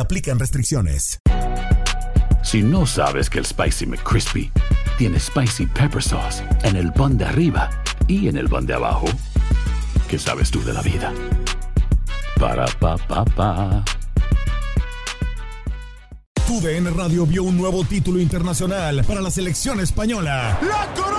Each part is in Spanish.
aplican restricciones. Si no sabes que el Spicy McCrispy tiene Spicy Pepper Sauce en el pan de arriba y en el pan de abajo, ¿qué sabes tú de la vida? Para, pa, pa, pa. TUDN Radio vio un nuevo título internacional para la selección española. ¡La corona!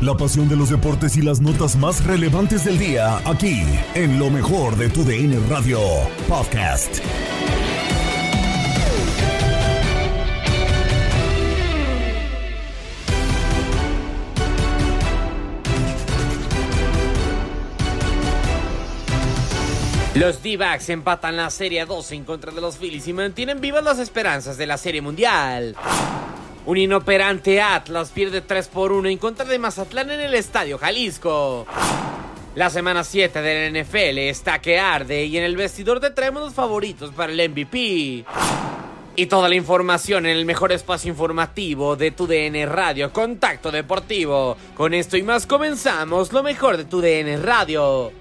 La pasión de los deportes y las notas más relevantes del día, aquí, en lo mejor de tu DN Radio Podcast. Los D-Backs empatan la Serie 2 en contra de los Phillies y mantienen vivas las esperanzas de la Serie Mundial. Un inoperante Atlas pierde 3 por 1 en contra de Mazatlán en el Estadio Jalisco. La semana 7 de la NFL está que arde y en el vestidor te traemos los favoritos para el MVP. Y toda la información en el mejor espacio informativo de tu DN Radio, Contacto Deportivo. Con esto y más comenzamos lo mejor de tu DN Radio.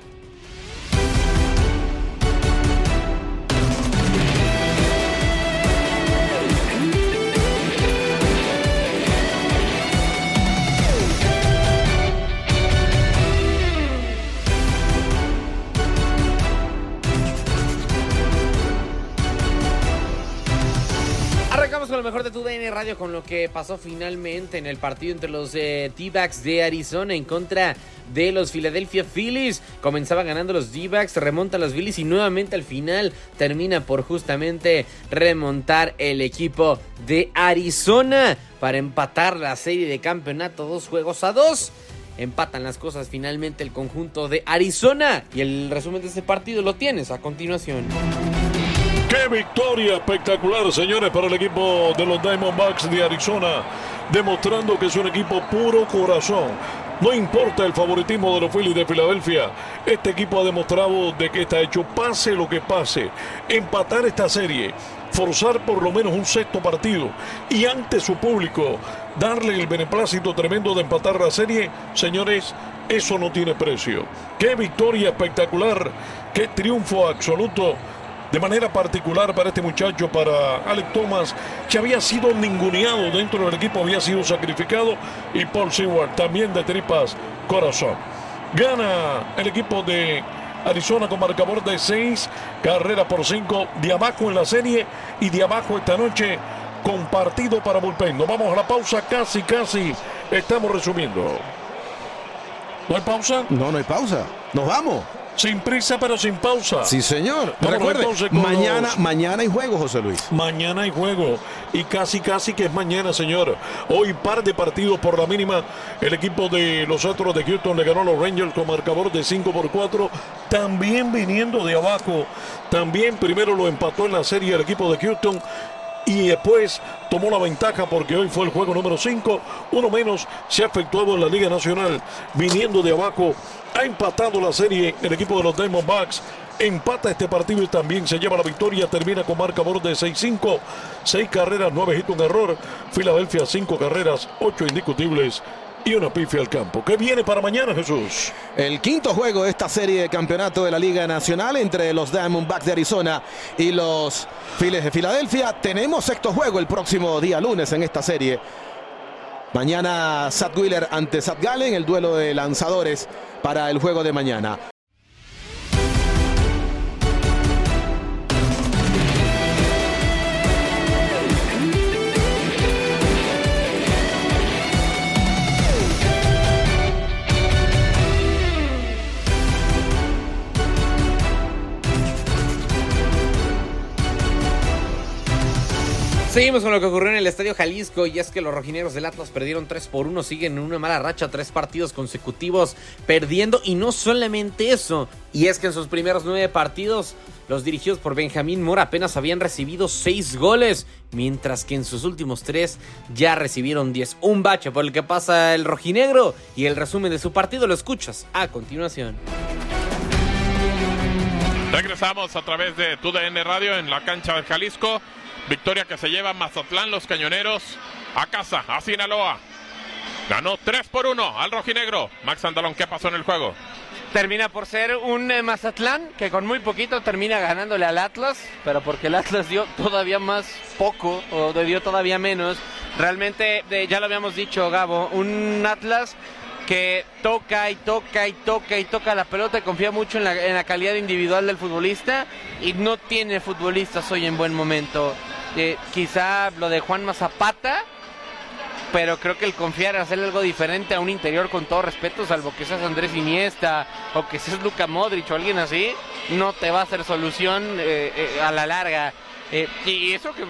Lo mejor de tu DN Radio con lo que pasó finalmente en el partido entre los eh, D-Backs de Arizona en contra de los Philadelphia Phillies. Comenzaba ganando los D-Backs, remonta los Phillies y nuevamente al final termina por justamente remontar el equipo de Arizona para empatar la serie de campeonato dos juegos a dos. Empatan las cosas finalmente el conjunto de Arizona y el resumen de este partido lo tienes a continuación. ¡Qué victoria espectacular, señores, para el equipo de los Diamondbacks de Arizona! Demostrando que es un equipo puro corazón. No importa el favoritismo de los Phillies de Filadelfia, este equipo ha demostrado de que está hecho pase lo que pase. Empatar esta serie, forzar por lo menos un sexto partido y ante su público darle el beneplácito tremendo de empatar la serie, señores, eso no tiene precio. ¡Qué victoria espectacular! ¡Qué triunfo absoluto! De manera particular para este muchacho, para Alex Thomas, que había sido ninguneado dentro del equipo, había sido sacrificado, y Paul Seward también de tripas corazón. Gana el equipo de Arizona con marcador de 6, carrera por 5, de abajo en la serie y de abajo esta noche compartido para Bullpen. Nos vamos a la pausa, casi, casi estamos resumiendo. ¿No hay pausa? No, no hay pausa. Nos vamos. Sin prisa, pero sin pausa. Sí, señor. Recuerde, entonces mañana, los- mañana hay juego, José Luis. Mañana hay juego y casi casi que es mañana, señor. Hoy par de partidos por la mínima. El equipo de los Astros de Houston le ganó a los Rangers con marcador de 5 por 4. También viniendo de abajo. También primero lo empató en la serie el equipo de Houston. Y después tomó la ventaja porque hoy fue el juego número 5. Uno menos se ha efectuado en la Liga Nacional. Viniendo de abajo, ha empatado la serie el equipo de los Diamondbacks empata este partido y también se lleva la victoria. Termina con marcador de 6-5, 6 carreras, 9 hits, un error. Filadelfia, 5 carreras, 8 indiscutibles y una pifia al campo. ¿Qué viene para mañana, Jesús? El quinto juego de esta serie de campeonato de la Liga Nacional entre los Diamondbacks de Arizona y los Phillies de Filadelfia. Tenemos sexto juego el próximo día lunes en esta serie. Mañana Sat Wheeler ante Sat Gallen, el duelo de lanzadores para el juego de mañana. Seguimos con lo que ocurrió en el Estadio Jalisco y es que los rojineros del Atlas perdieron 3 por 1, siguen en una mala racha, tres partidos consecutivos perdiendo y no solamente eso, y es que en sus primeros nueve partidos los dirigidos por Benjamín Mora apenas habían recibido 6 goles, mientras que en sus últimos tres ya recibieron 10. Un bache por el que pasa el rojinegro y el resumen de su partido lo escuchas a continuación. Regresamos a través de TUDN Radio en la cancha del Jalisco. Victoria que se lleva Mazatlán, los cañoneros, a casa, a Sinaloa. Ganó 3 por 1 al rojinegro. Max Andalón, ¿qué pasó en el juego? Termina por ser un eh, Mazatlán que con muy poquito termina ganándole al Atlas, pero porque el Atlas dio todavía más poco o dio todavía menos. Realmente, eh, ya lo habíamos dicho, Gabo, un Atlas que toca y toca y toca y toca la pelota confía mucho en la calidad individual del futbolista y no tiene futbolistas hoy en buen momento. Eh, quizá lo de Juan Mazapata, pero creo que el confiar en hacer algo diferente a un interior con todo respeto, salvo que seas Andrés Iniesta o que seas Luca Modric o alguien así, no te va a hacer solución eh, eh, a la larga. y eso que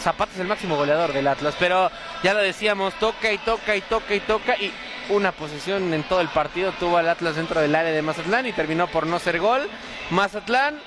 Zapata es el máximo goleador del Atlas, pero ya lo decíamos, toca y toca y toca y toca y una posición en todo el partido tuvo al Atlas dentro del área de Mazatlán y terminó por no ser gol. Mazatlán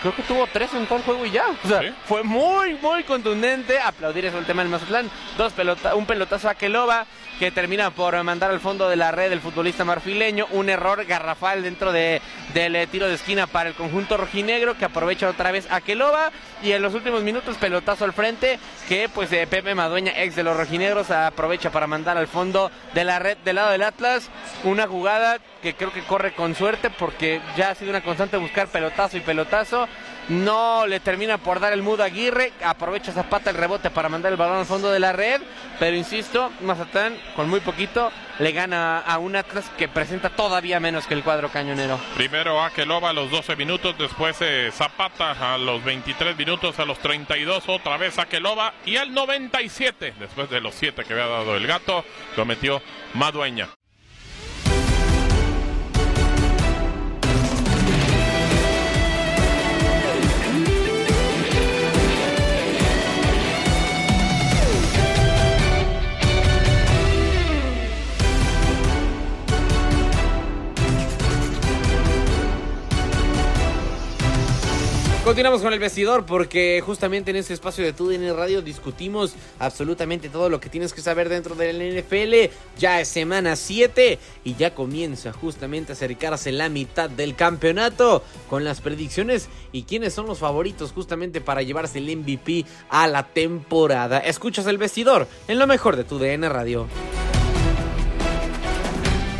creo que tuvo tres en todo el juego y ya. O sea, fue muy, muy contundente. Aplaudir eso el tema del Mazatlán. Dos pelota, un pelotazo a Keloba que termina por mandar al fondo de la red el futbolista marfileño. Un error garrafal dentro de, del eh, tiro de esquina para el conjunto rojinegro que aprovecha otra vez a Keloba. Y en los últimos minutos, pelotazo al frente que pues eh, Pepe Madueña, ex de los rojinegros, aprovecha para mandar al fondo de la red del lado del Atlas. Una jugada que creo que corre con suerte porque ya ha sido una constante buscar pelotazo y pelotazo. No le termina por dar el mudo a Aguirre. Aprovecha Zapata el rebote para mandar el balón al fondo de la red. Pero insisto, Mazatlán con muy poquito le gana a un Atlas que presenta todavía menos que el cuadro cañonero. Primero Akeloba a los 12 minutos, después eh, Zapata a los 23 minutos, a los 32 otra vez Akeloba y al 97, después de los 7 que había dado el gato, lo metió Madueña. Continuamos con el vestidor porque justamente en este espacio de TUDN Radio discutimos absolutamente todo lo que tienes que saber dentro del NFL. Ya es semana 7 y ya comienza justamente a acercarse la mitad del campeonato con las predicciones y quiénes son los favoritos justamente para llevarse el MVP a la temporada. Escuchas el vestidor en lo mejor de TUDN Radio.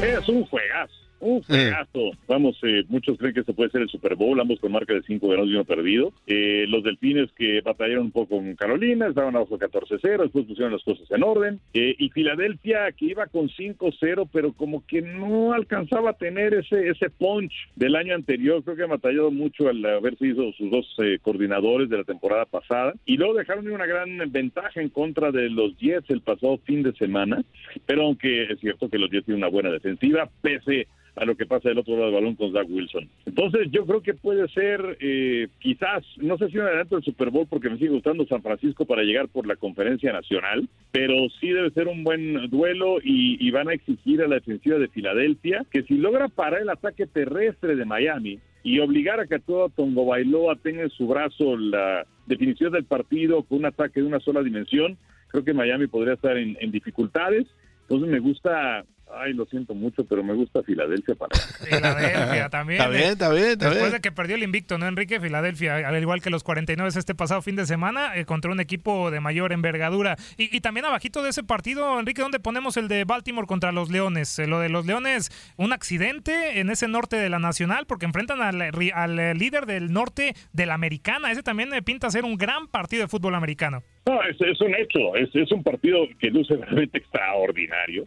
Es un juegazo un fregazo. Vamos, eh, muchos creen que se puede ser el Super Bowl, ambos con marca de 5 ganados y uno perdido. Eh, los delfines que batallaron un poco con Carolina, estaban abajo 14-0, después pusieron las cosas en orden. Eh, y Filadelfia que iba con 5-0, pero como que no alcanzaba a tener ese, ese punch del año anterior. Creo que ha batallado mucho al haber sido sus dos coordinadores de la temporada pasada. Y luego dejaron una gran ventaja en contra de los Jets el pasado fin de semana. Pero aunque es cierto que los Jets tienen una buena defensiva, pese a lo que pasa del otro lado del balón con Zach Wilson. Entonces yo creo que puede ser eh, quizás, no sé si un adelanto del Super Bowl porque me sigue gustando San Francisco para llegar por la conferencia nacional, pero sí debe ser un buen duelo y, y van a exigir a la defensiva de Filadelfia que si logra parar el ataque terrestre de Miami, y obligar a que todo Tongo Bailoa tenga en su brazo la definición del partido con un ataque de una sola dimensión, creo que Miami podría estar en, en dificultades. Entonces me gusta Ay, lo siento mucho, pero me gusta Filadelfia para. Filadelfia también. Está bien, está bien, está Después bien. de que perdió el invicto, ¿no, Enrique? Filadelfia, al igual que los 49 este pasado fin de semana, eh, contra un equipo de mayor envergadura. Y, y también abajito de ese partido, Enrique, ¿dónde ponemos el de Baltimore contra los Leones? Eh, lo de los Leones, un accidente en ese norte de la Nacional, porque enfrentan al, al, eh, líder del norte de la Americana. Ese también eh, pinta ser un gran partido de fútbol americano. No, es, es un hecho, es, es un partido que luce realmente extraordinario.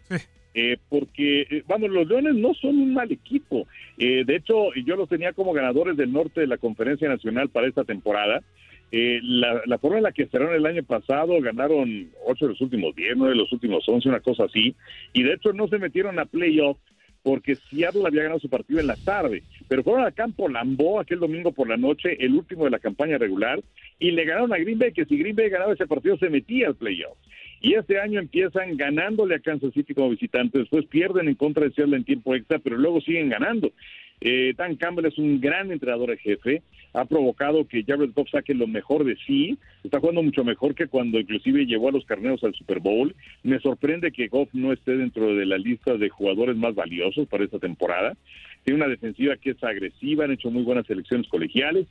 Eh, porque, eh, vamos, los Leones no son un mal equipo. Eh, de hecho, yo los tenía como ganadores del norte de la Conferencia Nacional para esta temporada. Eh, la, forma en la que cerraron el año pasado, ganaron 8 de los últimos 10, 9 de los últimos 11, una cosa así. Y de hecho no se metieron a playoff porque Seattle había ganado su partido en la tarde, pero fueron a campo Lambeau aquel domingo por la noche, el último de la campaña regular, y le ganaron a Green Bay, que si Green Bay ganaba ese partido se metía al playoff. Y este año empiezan ganándole a Kansas City como visitante, después pierden en contra de Seattle en tiempo extra, pero luego siguen ganando. Eh, Dan Campbell es un gran entrenador de jefe, ha provocado que Jared Goff saque lo mejor de sí, está jugando mucho mejor que cuando inclusive llevó a los carneros al Super Bowl. Me sorprende que Goff no esté dentro de la lista de jugadores más valiosos para esta temporada. Tiene una defensiva que es agresiva, han hecho muy buenas selecciones colegiales.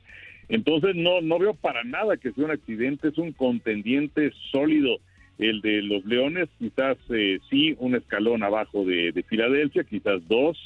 Entonces no, no veo para nada que sea un accidente, es un contendiente sólido el de los Leones, quizás eh, sí un escalón abajo de, de Filadelfia, quizás dos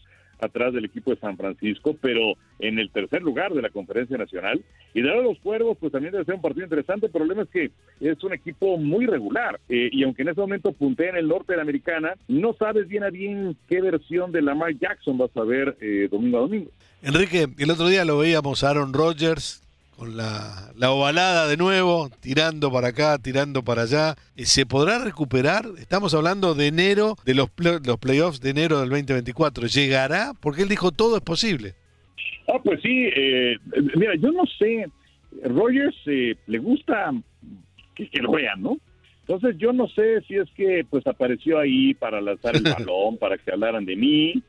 atrás del equipo de San Francisco, pero en el tercer lugar de la conferencia nacional. Y de de los cuervos, pues también debe ser un partido interesante. El problema es que es un equipo muy regular. eh, y aunque en ese momento puntea en el norte de la americana, no sabes bien a bien qué versión de Lamar Jackson vas a ver eh, domingo a domingo. Enrique, el otro día lo veíamos a Aaron Rodgers con la, la ovalada de nuevo, tirando para acá, tirando para allá. Eh, ¿Se podrá recuperar? Estamos hablando de enero, de los, los playoffs de enero del 2024. ¿Llegará? Porque él dijo todo es posible. Ah, pues sí, eh, mira, yo no sé, Rogers eh, le gusta que, que lo vean, ¿no? Entonces yo no sé si es que pues apareció ahí para lanzar el balón, para que hablaran de mí,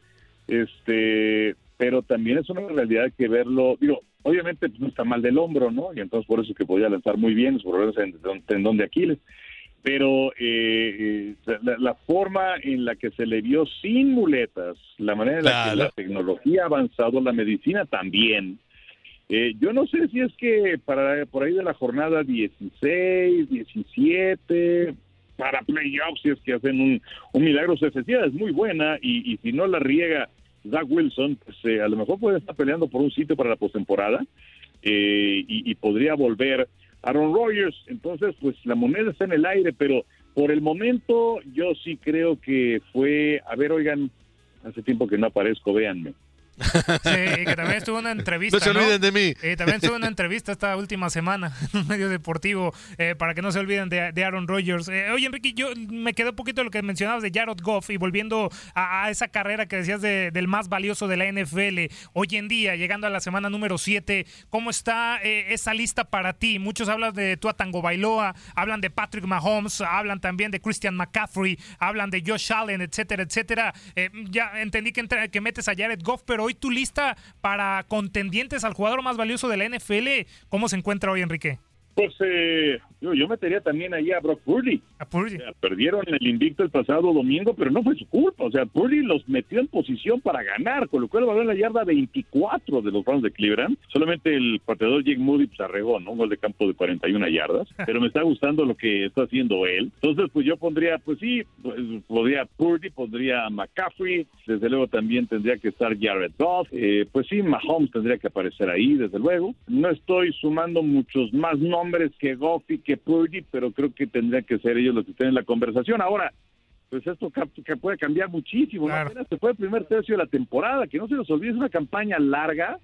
este, pero también es una realidad que verlo, digo, obviamente pues, no está mal del hombro, ¿no? Y entonces por eso que podía lanzar muy bien, sus problemas en el tendón de Aquiles. Pero eh, eh, la, la forma en la que se le vio sin muletas, la manera en la que la tecnología ha avanzado, la medicina también, eh, yo no sé si es que para por ahí de la jornada 16, 17, para playoffs, si es que hacen un, un milagro, su efectividad es muy buena y, y si no la riega Zach Wilson, pues eh, a lo mejor puede estar peleando por un sitio para la postemporada eh, y, y podría volver Aaron Rodgers. Entonces, pues la moneda está en el aire, pero por el momento yo sí creo que fue, a ver, oigan, hace tiempo que no aparezco, véanme. Sí, y que también estuvo una entrevista. No se olviden de mí. Eh, también estuvo una entrevista esta última semana en un medio deportivo eh, para que no se olviden de, de Aaron Rodgers. Eh, oye, Enrique, yo me quedé un poquito de lo que mencionabas de Jared Goff y volviendo a, a esa carrera que decías de- del más valioso de la NFL. Hoy en día, llegando a la semana número 7, ¿cómo está eh, esa lista para ti? Muchos hablan de Tua Tango Bailoa, hablan de Patrick Mahomes, hablan también de Christian McCaffrey, hablan de Josh Allen, etcétera, etcétera. Eh, ya entendí que, entre- que metes a Jared Goff, pero hoy tu lista para contendientes al jugador más valioso de la NFL, ¿cómo se encuentra hoy, Enrique? Pues eh, yo, yo metería también ahí a Brock Purdy. A Purdy. O sea, perdieron el invicto el pasado domingo, pero no fue su culpa. O sea, Purdy los metió en posición para ganar, con lo cual va a la yarda 24 de los Browns de Cleveland. Solamente el pateador Jake Moody pues, arregó, ¿no? Un gol de campo de 41 yardas. Pero me está gustando lo que está haciendo él. Entonces, pues yo pondría, pues sí, pues, podría Purdy, pondría McCaffrey. Desde luego también tendría que estar Jared Goff. Eh, pues sí, Mahomes tendría que aparecer ahí, desde luego. No estoy sumando muchos más nombres que Goff y que Purdy, pero creo que tendrían que ser ellos los que estén en la conversación. Ahora, pues esto que puede cambiar muchísimo. Apenas se fue el primer tercio de la temporada, que no se nos olvide, es una campaña larga,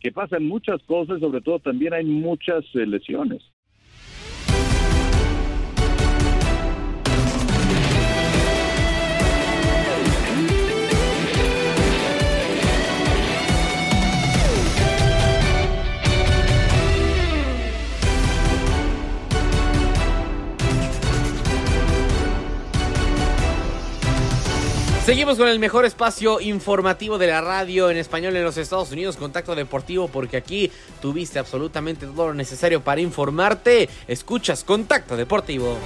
que pasan muchas cosas, sobre todo también hay muchas eh, lesiones. Seguimos con el mejor espacio informativo de la radio en español en los Estados Unidos, Contacto Deportivo, porque aquí tuviste absolutamente todo lo necesario para informarte. Escuchas Contacto Deportivo.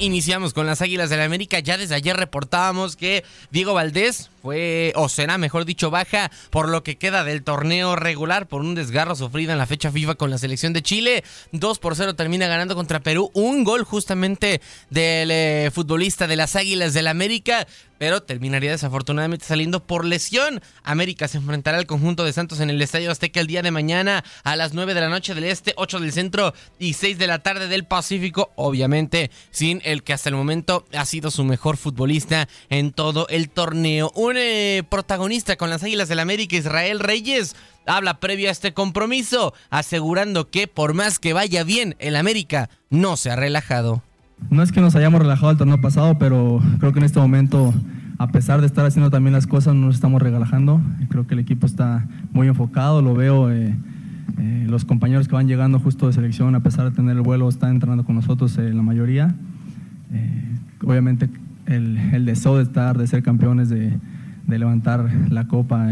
Iniciamos con las Águilas del la América. Ya desde ayer reportábamos que Diego Valdés fue, o será mejor dicho, baja por lo que queda del torneo regular por un desgarro sufrido en la fecha FIFA con la selección de Chile. 2 por 0 termina ganando contra Perú. Un gol justamente del eh, futbolista de las Águilas del la América pero terminaría desafortunadamente saliendo por lesión. América se enfrentará al conjunto de Santos en el Estadio Azteca el día de mañana a las 9 de la noche del Este, 8 del Centro y 6 de la tarde del Pacífico, obviamente sin el que hasta el momento ha sido su mejor futbolista en todo el torneo. Un eh, protagonista con las Águilas del América, Israel Reyes, habla previo a este compromiso, asegurando que por más que vaya bien, el América no se ha relajado. No es que nos hayamos relajado el torneo pasado, pero creo que en este momento, a pesar de estar haciendo también las cosas, no nos estamos relajando. Creo que el equipo está muy enfocado, lo veo. Eh, eh, los compañeros que van llegando justo de selección, a pesar de tener el vuelo, están entrenando con nosotros la mayoría. Obviamente el, deseo de estar, de ser campeones, de, levantar la copa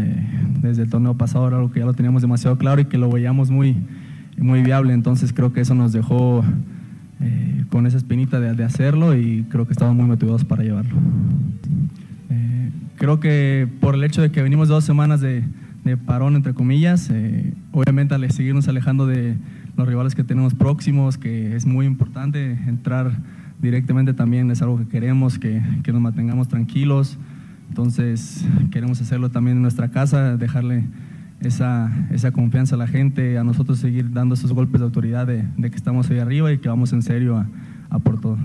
desde el torneo pasado era algo que ya lo teníamos demasiado claro y que lo veíamos muy, muy viable. Entonces creo que eso nos dejó eh, con esa espinita de, hacerlo y creo que estamos muy motivados para llevarlo. Eh, creo que por el hecho de que venimos dos semanas de, parón, entre comillas, eh, obviamente al seguirnos alejando de los rivales que tenemos próximos, que es muy importante entrar directamente también es algo que queremos, que, que nos mantengamos tranquilos. Entonces queremos hacerlo también en nuestra casa, dejarle esa, esa confianza a la gente, a nosotros seguir dando esos golpes de autoridad de, que estamos ahí arriba y que vamos en serio a, a por todo.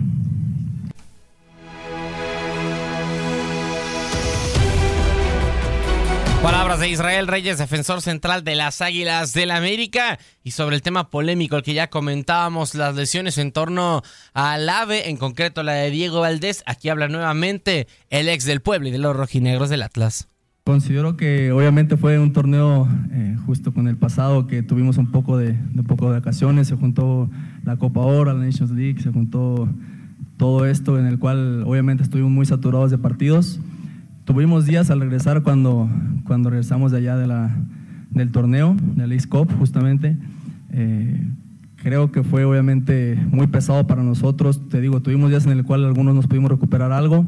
Palabras de Israel Reyes, defensor central de las Águilas del América. Y sobre el tema polémico, el que ya comentábamos, las lesiones en torno al AVE, en concreto la de Diego Valdés. Aquí habla nuevamente el ex del pueblo y de los rojinegros del Atlas. Considero que obviamente fue un torneo eh, justo con el pasado que tuvimos un poco de, de, poco de vacaciones, se juntó la Copa Oro, la Nations League, se juntó todo esto en el cual obviamente estuvimos muy saturados de partidos. Tuvimos días al regresar cuando, cuando regresamos de allá de la, del torneo, del East Cup justamente. Eh, creo que fue obviamente muy pesado para nosotros. Te digo, tuvimos días en el cual algunos nos pudimos recuperar algo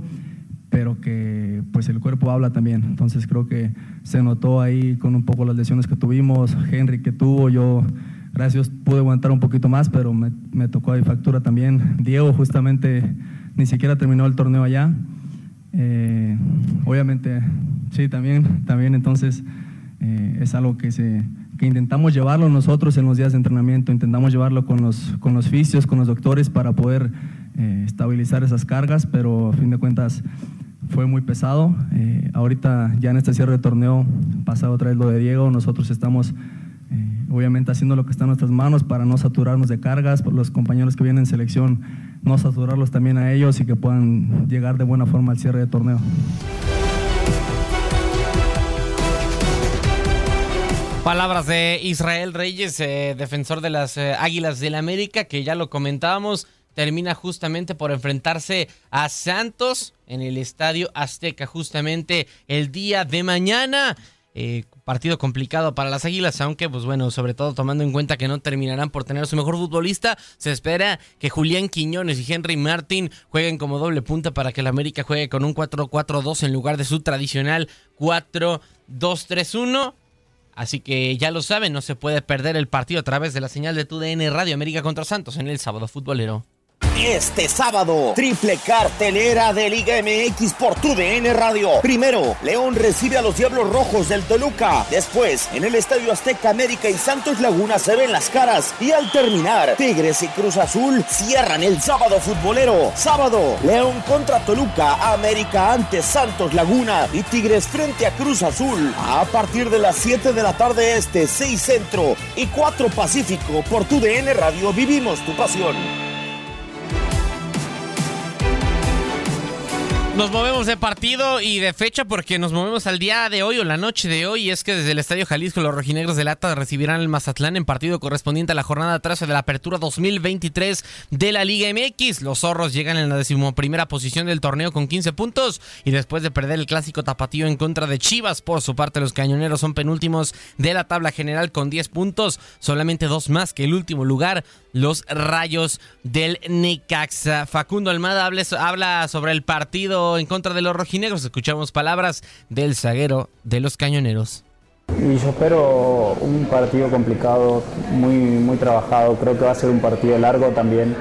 pero que pues el cuerpo habla también. Entonces creo que se notó ahí con un poco las lesiones que tuvimos, Henry que tuvo, yo gracias pude aguantar un poquito más, pero me, me tocó ahí factura también. Diego justamente ni siquiera terminó el torneo allá. Eh, obviamente, sí, también, también entonces eh, es algo que, se, que intentamos llevarlo nosotros en los días de entrenamiento, intentamos llevarlo con los, con los fisios, con los doctores para poder eh, estabilizar esas cargas, pero a fin de cuentas fue muy pesado. Ahorita ya en este cierre de torneo, pasado otra vez lo de Diego, nosotros estamos eh, obviamente haciendo lo que está en nuestras manos para no saturarnos de cargas, por los compañeros que vienen en selección, no saturarlos también a ellos y que puedan llegar de buena forma al cierre de torneo. Palabras de Israel Reyes, eh, defensor de las Águilas del América, que ya lo comentábamos, termina justamente por enfrentarse a Santos en el Estadio Azteca justamente el día de mañana. Eh, partido complicado para las Águilas, aunque pues bueno, sobre todo tomando en cuenta que no terminarán por tener a su mejor futbolista, se espera que Julián Quiñones y Henry Martin jueguen como doble punta para que el América juegue con un 4-4-2 en lugar de su tradicional 4-2-3-1. Así que ya lo saben, no se puede perder el partido a través de la señal de TUDN Radio América contra Santos en el sábado futbolero. Este sábado, triple cartelera de Liga MX por tu DN Radio. Primero, León recibe a los Diablos Rojos del Toluca. Después, en el Estadio Azteca América y Santos Laguna se ven las caras. Y al terminar, Tigres y Cruz Azul cierran el sábado futbolero. Sábado, León contra Toluca, América ante Santos Laguna y Tigres frente a Cruz Azul. A partir de las 7 de la tarde este, 6 Centro y 4 Pacífico por tu DN Radio vivimos tu pasión. Nos movemos de partido y de fecha porque nos movemos al día de hoy o la noche de hoy. Y es que desde el Estadio Jalisco los rojinegros de Lata recibirán el Mazatlán en partido correspondiente a la jornada 13 de la apertura 2023 de la Liga MX. Los zorros llegan en la decimoprimera posición del torneo con 15 puntos y después de perder el clásico tapatío en contra de Chivas. Por su parte, los cañoneros son penúltimos de la tabla general con 10 puntos, solamente dos más que el último lugar, los rayos del Necaxa. Facundo Almada habla sobre el partido en contra de los rojinegros. Escuchamos palabras del zaguero de los cañoneros. Y yo espero un partido complicado, muy, muy trabajado. Creo que va a ser un partido largo también,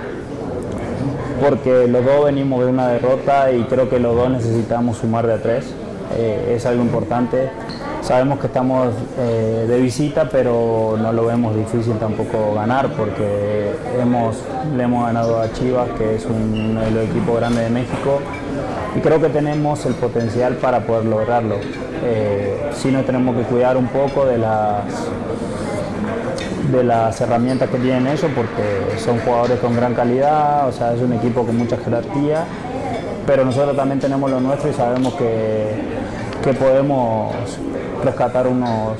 porque los dos venimos de una derrota y creo que los dos necesitamos sumar de a tres. Eh, es algo importante. Sabemos que estamos eh, de visita, pero no lo vemos difícil tampoco ganar porque hemos, le hemos ganado a Chivas, que es uno de los equipos grandes de México, y creo que tenemos el potencial para poder lograrlo. Eh, sí nos tenemos que cuidar un poco de las de las herramientas que tienen ellos porque son jugadores con gran calidad, o sea, es un equipo con mucha jerarquía, pero nosotros también tenemos lo nuestro y sabemos que, que podemos rescatar unos,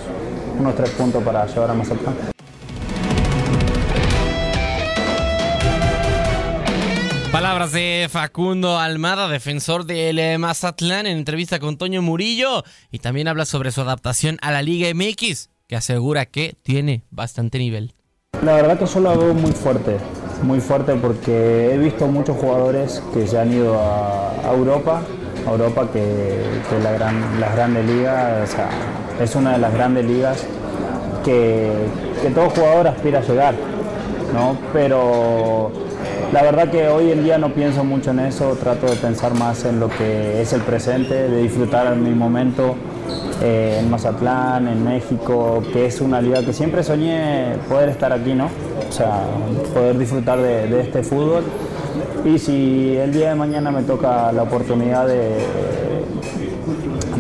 unos tres puntos para llevar a Mazatlán. Palabras de Facundo Almada, defensor del eh, Mazatlán, en entrevista con Toño Murillo. Y también habla sobre su adaptación a la Liga MX, que asegura que tiene bastante nivel. La verdad que yo lo veo muy fuerte, muy fuerte porque he visto muchos jugadores que se han ido a, a Europa que, que la gran, las grandes ligas, es una de las grandes ligas que, que todo jugador aspira a llegar, ¿no? Pero la verdad que hoy en día no pienso mucho en eso, trato de pensar más en lo que es el presente, de disfrutar en mi momento eh, en Mazatlán, en México, que es una liga que siempre soñé poder estar aquí, ¿no? O sea, poder disfrutar de, este fútbol. Y si el día de mañana me toca la oportunidad de,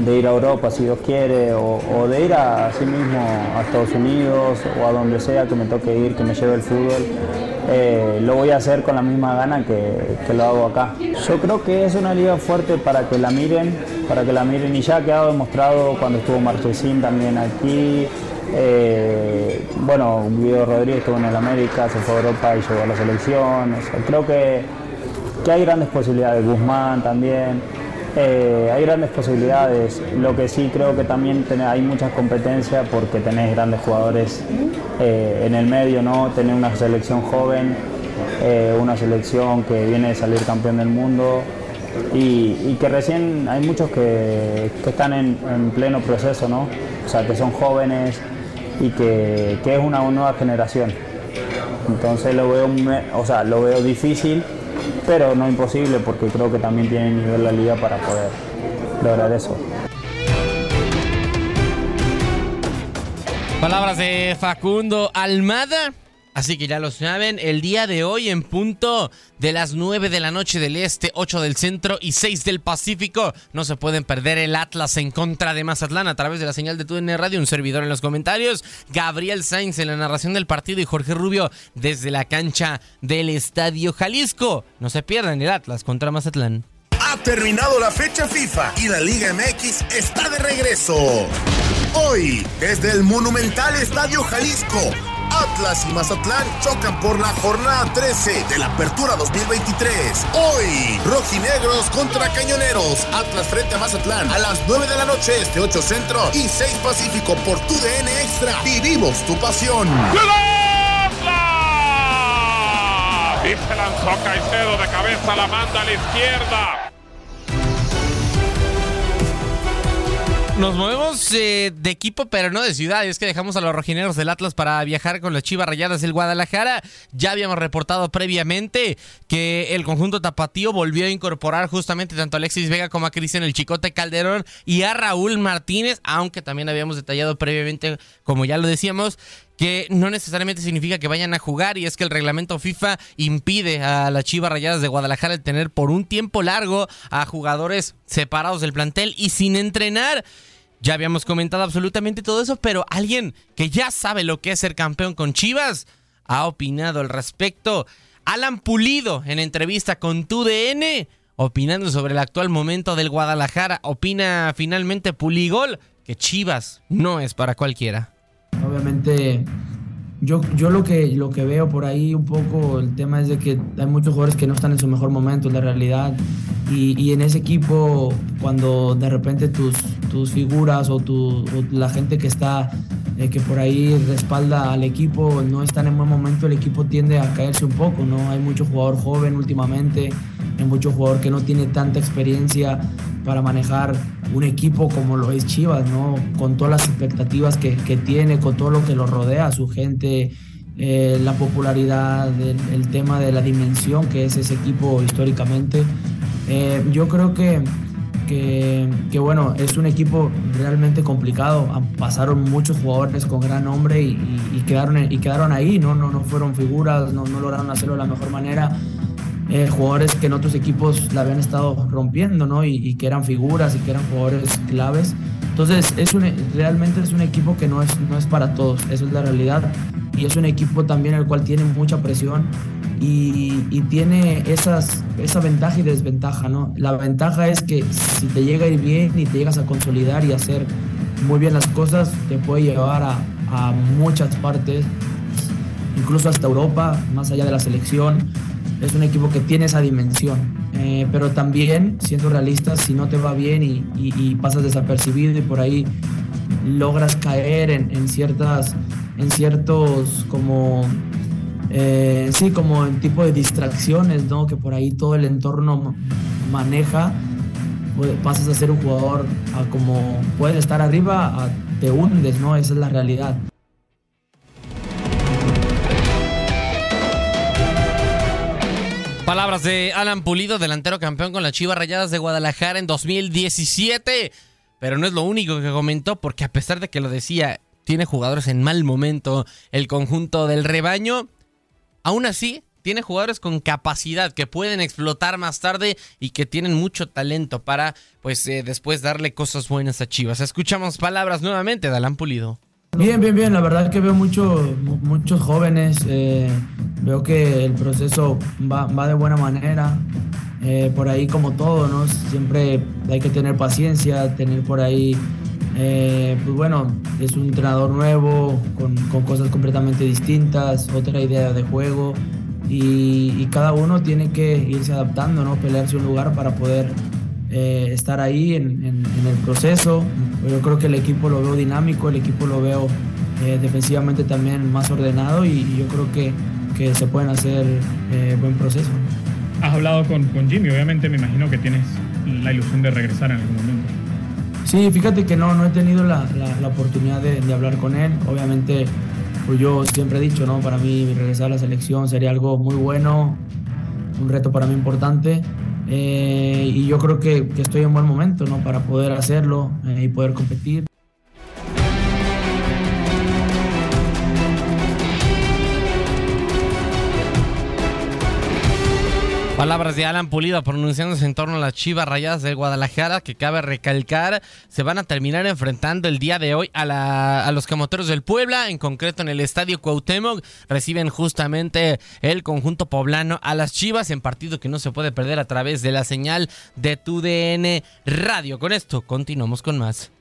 de ir a Europa, si Dios quiere, o, de ir a sí mismo a Estados Unidos o a donde sea que me toque ir, que me lleve el fútbol, eh, lo voy a hacer con la misma gana que, lo hago acá. Yo creo que es una liga fuerte para que la miren, para que la miren y ya ha quedado demostrado cuando estuvo Marchesín también aquí. Eh, bueno, Guido Rodríguez estuvo en el América, se fue a Europa y llegó a la selección. creo que, que hay grandes posibilidades. Guzmán también. Eh, hay grandes posibilidades. Lo que sí creo que también hay muchas competencias porque tenés grandes jugadores eh, en el medio, ¿no? Tener una selección joven, eh, una selección que viene de salir campeón del mundo y, que recién hay muchos que, están en, pleno proceso, ¿no? O sea, que son jóvenes y que, que es una nueva generación. Entonces lo veo, o sea, lo veo difícil pero no imposible porque creo que también tiene nivel la liga para poder lograr eso. Palabras de Facundo Almada. Así que ya lo saben, el día de hoy en punto de las 9 de la noche del este, 8 del centro y 6 del Pacífico. No se pueden perder el Atlas en contra de Mazatlán a través de la señal de TUDN Radio. Un servidor en los comentarios, Gabriel Sainz en la narración del partido y Jorge Rubio desde la cancha del Estadio Jalisco. No se pierdan el Atlas contra Mazatlán. Ha terminado la fecha FIFA y la Liga MX está de regreso. Hoy, desde el monumental Estadio Jalisco Atlas y Mazatlán chocan por la jornada 13 de la Apertura 2023. Hoy, rojinegros contra cañoneros. Atlas frente a Mazatlán a las 9 de la noche, este 8 centro y 6 pacífico por tu DN Extra. Vivimos tu pasión. Y se lanzó Caicedo de cabeza, la manda a la izquierda. Nos movemos eh, de equipo, pero no de ciudad. Es que dejamos a los rojineros del Atlas para viajar con las Chivas Rayadas del Guadalajara. Ya habíamos reportado previamente que el conjunto tapatío volvió a incorporar justamente tanto a Alexis Vega como a Cristian El Chicote Calderón y a Raúl Martínez, aunque también habíamos detallado previamente, como ya lo decíamos, que no necesariamente significa que vayan a jugar y es que el reglamento FIFA impide a las Chivas Rayadas de Guadalajara el tener por un tiempo largo a jugadores separados del plantel y sin entrenar. Ya habíamos comentado absolutamente todo eso, pero alguien que ya sabe lo que es ser campeón con Chivas ha opinado al respecto. Alan Pulido en entrevista con TUDN opinando sobre el actual momento del Guadalajara. Opina finalmente Puligol que Chivas no es para cualquiera. Obviamente, yo, yo lo, que, lo que veo por ahí un poco, el tema es de que hay muchos jugadores que no están en su mejor momento, la realidad. Y, y en ese equipo, cuando de repente tus, tus figuras o, tu, la gente que está, eh, que por ahí respalda al equipo, no están en buen momento, el equipo tiende a caerse un poco, ¿no? Hay mucho jugador joven últimamente, hay mucho jugador que no tiene tanta experiencia para manejar un equipo como lo es Chivas, ¿no? Con todas las expectativas que, que tiene, con todo lo que lo rodea, su gente, eh, la popularidad, el, tema de la dimensión que es ese equipo históricamente. Eh, yo creo que, que, bueno, es un equipo realmente complicado. Pasaron muchos jugadores con gran nombre y, quedaron, y quedaron ahí, ¿no? No, no fueron figuras, no lograron hacerlo de la mejor manera. Eh, jugadores que en otros equipos la habían estado rompiendo, ¿no? Y, que eran figuras y que eran jugadores claves. Entonces, es un, realmente es un equipo que no es, no es para todos, eso es la realidad. Y es un equipo también el cual tiene mucha presión y, y tiene esas, esa ventaja y desventaja, ¿no? La ventaja es que si te llega a ir bien y te llegas a consolidar y hacer muy bien las cosas, te puede llevar a, a muchas partes, incluso hasta Europa, más allá de la selección es un equipo que tiene esa dimensión. Eh, pero también, siendo realistas, si no te va bien y, pasas desapercibido y por ahí logras caer en, ciertas, en ciertos como, eh, sí, como en tipo de distracciones, ¿no? Que por ahí todo el entorno maneja, pues pasas a ser un jugador como puedes estar arriba, te hundes, ¿no? Esa es la realidad. Palabras de Alan Pulido, delantero campeón con las Chivas Rayadas de Guadalajara en 2017. Pero no es lo único que comentó, porque a pesar de que lo decía, tiene jugadores en mal momento el conjunto del rebaño. Aún así, tiene jugadores con capacidad que pueden explotar más tarde y que tienen mucho talento para, pues, eh, después darle cosas buenas a Chivas. Escuchamos palabras nuevamente de Alan Pulido. Bien, bien, bien. La verdad es que veo mucho, muchos jóvenes. Eh, veo que el proceso va, va de buena manera. Eh, por ahí, como todo, ¿no? Siempre hay que tener paciencia, tener por ahí. Eh, pues bueno, es un entrenador nuevo, con, con, cosas completamente distintas, otra idea de juego. Y, y cada uno tiene que irse adaptando, ¿no? Pelearse un lugar para poder eh, estar ahí en, en, en, el proceso. Yo creo que el equipo lo veo dinámico, el equipo lo veo eh, defensivamente también más ordenado y, y, yo creo que, que se pueden hacer eh, buen proceso. Has hablado con, con, Jimmy, obviamente me imagino que tienes la ilusión de regresar en algún momento. Sí, fíjate que no, no he tenido la, la, la oportunidad de, de, hablar con él. Obviamente, pues yo siempre he dicho, ¿no? Para mí regresar a la selección sería algo muy bueno, un reto para mí importante. Eh, y yo creo que, que, estoy en buen momento ¿no? para poder hacerlo eh, y poder competir. Palabras de Alan Pulido pronunciándose en torno a las Chivas Rayadas de Guadalajara, que cabe recalcar, se van a terminar enfrentando el día de hoy a, la, a los camoteros del Puebla, en concreto en el Estadio Cuauhtémoc. Reciben justamente el conjunto poblano a las Chivas en partido que no se puede perder a través de la señal de TUDN Radio. Con esto continuamos con más.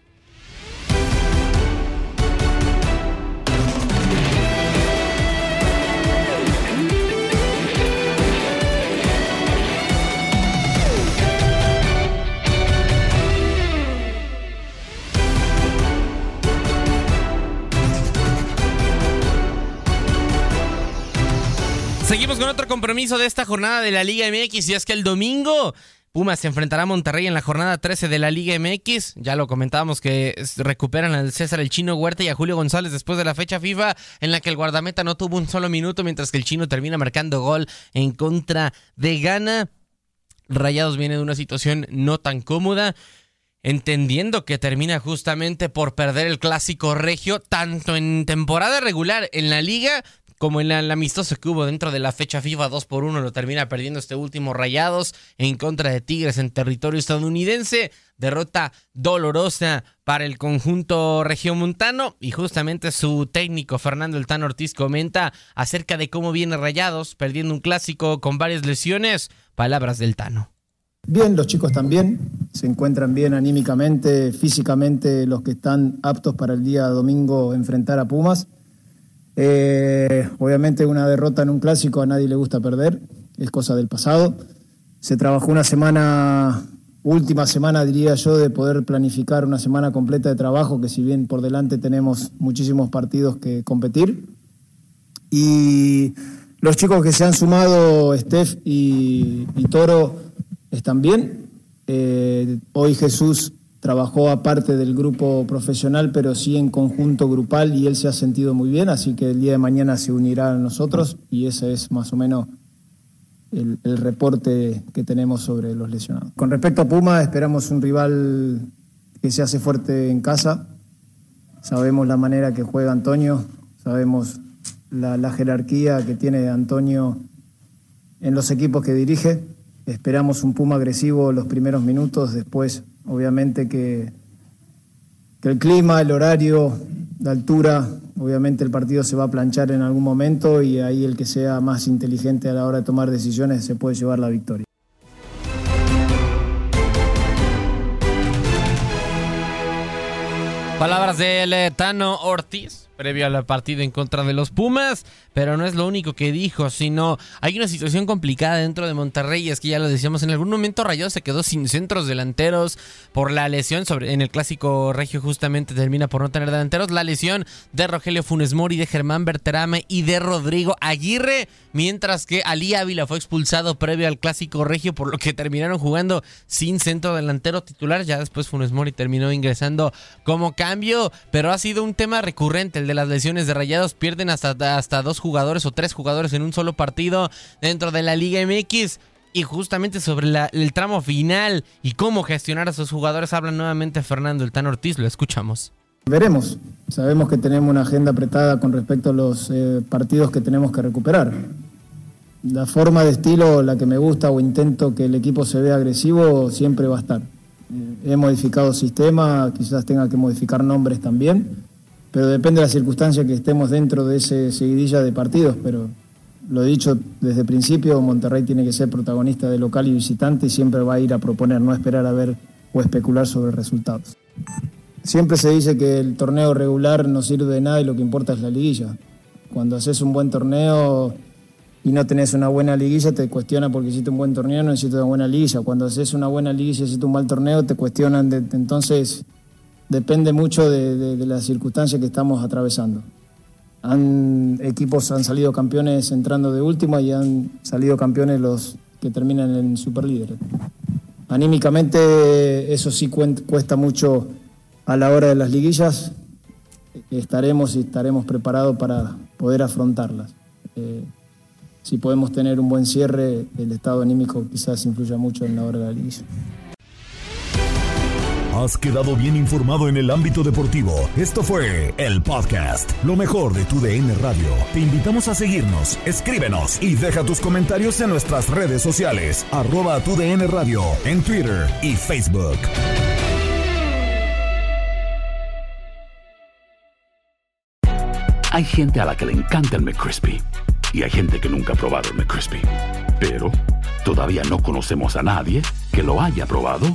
Seguimos con otro compromiso de esta jornada de la Liga MX y es que el domingo Pumas se enfrentará a Monterrey en la jornada 13 de la Liga MX. Ya lo comentábamos que recuperan al César el Chino Huerta y a Julio González después de la fecha FIFA en la que el guardameta no tuvo un solo minuto mientras que el Chino termina marcando gol en contra de Gana. Rayados viene de una situación no tan cómoda entendiendo que termina justamente por perder el clásico regio, tanto en temporada regular en la liga como en el amistoso que hubo dentro de la fecha FIFA 2 por 1 lo termina perdiendo este último Rayados en contra de Tigres en territorio estadounidense. Derrota dolorosa para el conjunto regiomontano y justamente su técnico Fernando El Tano Ortiz comenta acerca de cómo viene Rayados perdiendo un clásico con varias lesiones. Palabras del Tano. Bien, los chicos también, se encuentran bien anímicamente, físicamente, los que están aptos para el día domingo enfrentar a Pumas. Eh, obviamente una derrota en un clásico a nadie le gusta perder, es cosa del pasado. Se trabajó una semana, última semana diría yo, de poder planificar una semana completa de trabajo, que si bien por delante tenemos muchísimos partidos que competir. Y los chicos que se han sumado, Steph y, Toro, están bien. Eh, hoy Jesús trabajó aparte del grupo profesional, pero sí en conjunto grupal y él se ha sentido muy bien, así que el día de mañana se unirá a nosotros y ese es más o menos el, reporte que tenemos sobre los lesionados. Con respecto a Puma, esperamos un rival que se hace fuerte en casa. Sabemos la manera que juega Antonio, sabemos la jerarquía que tiene Antonio en los equipos que dirige. Esperamos un Puma agresivo los primeros minutos, después obviamente que, que el clima, el horario, la altura, obviamente el partido se va a planchar en algún momento y ahí el que sea más inteligente a la hora de tomar decisiones se puede llevar la victoria. Palabras del eh, Tano Ortiz previo al partido en contra de los Pumas, pero no es lo único que dijo, sino hay una situación complicada dentro de Monterrey, es que ya lo decíamos, en algún momento Rayados se quedó sin centros delanteros por la lesión, sobre, en el clásico regio justamente termina por no tener delanteros, la lesión de Rogelio Funes Mori, de Germán Berterame y de Rodrigo Aguirre, mientras que Ali Ávila fue expulsado previo al clásico regio, por lo que terminaron jugando sin centro delantero titular, ya después Funes Mori terminó ingresando como cambio, pero ha sido un tema recurrente el de las lesiones de Rayados, pierden hasta, hasta dos jugadores o tres jugadores en un solo partido dentro de la Liga MX. Y justamente sobre el tramo final y cómo gestionar a sus jugadores habla nuevamente Fernando El Tan Ortiz, lo escuchamos. Veremos. Sabemos que tenemos una agenda apretada con respecto a los eh, partidos que tenemos que recuperar. La forma de estilo, la que me gusta o intento que el equipo se vea agresivo, siempre va a estar. Eh, he modificado sistema, quizás tenga que modificar nombres también, pero depende de la circunstancia que estemos dentro de ese seguidilla de partidos. Pero lo he dicho desde el principio, Monterrey tiene que ser protagonista de local y visitante y siempre va a ir a proponer, no esperar a ver o especular sobre resultados. Siempre se dice que el torneo regular no sirve de nada y lo que importa es la liguilla. Cuando haces un buen torneo y no tenés una buena liguilla, te cuestiona porque hiciste un buen torneo, no necesitas una buena liguilla. Cuando haces una buena liguilla y hiciste un mal torneo, te cuestionan. de- entonces, depende mucho de, de, de la circunstancia que estamos atravesando. Han, equipos han salido campeones entrando de última y han salido campeones los que terminan en superlíderes. Anímicamente eso sí cuesta mucho a la hora de las liguillas. Estaremos y estaremos preparados para poder afrontarlas. Eh, si podemos tener un buen cierre, el estado anímico quizás influya mucho en la hora de la liguilla. Has quedado bien informado en el ámbito deportivo. Esto fue el podcast, lo mejor de tu DN Radio. Te invitamos a seguirnos, escríbenos y deja tus comentarios en nuestras redes sociales, arroba tu DN Radio, en Twitter y Facebook. Hay gente a la que le encanta el McCrispy y hay gente que nunca ha probado el McCrispy. Pero todavía no conocemos a nadie que lo haya probado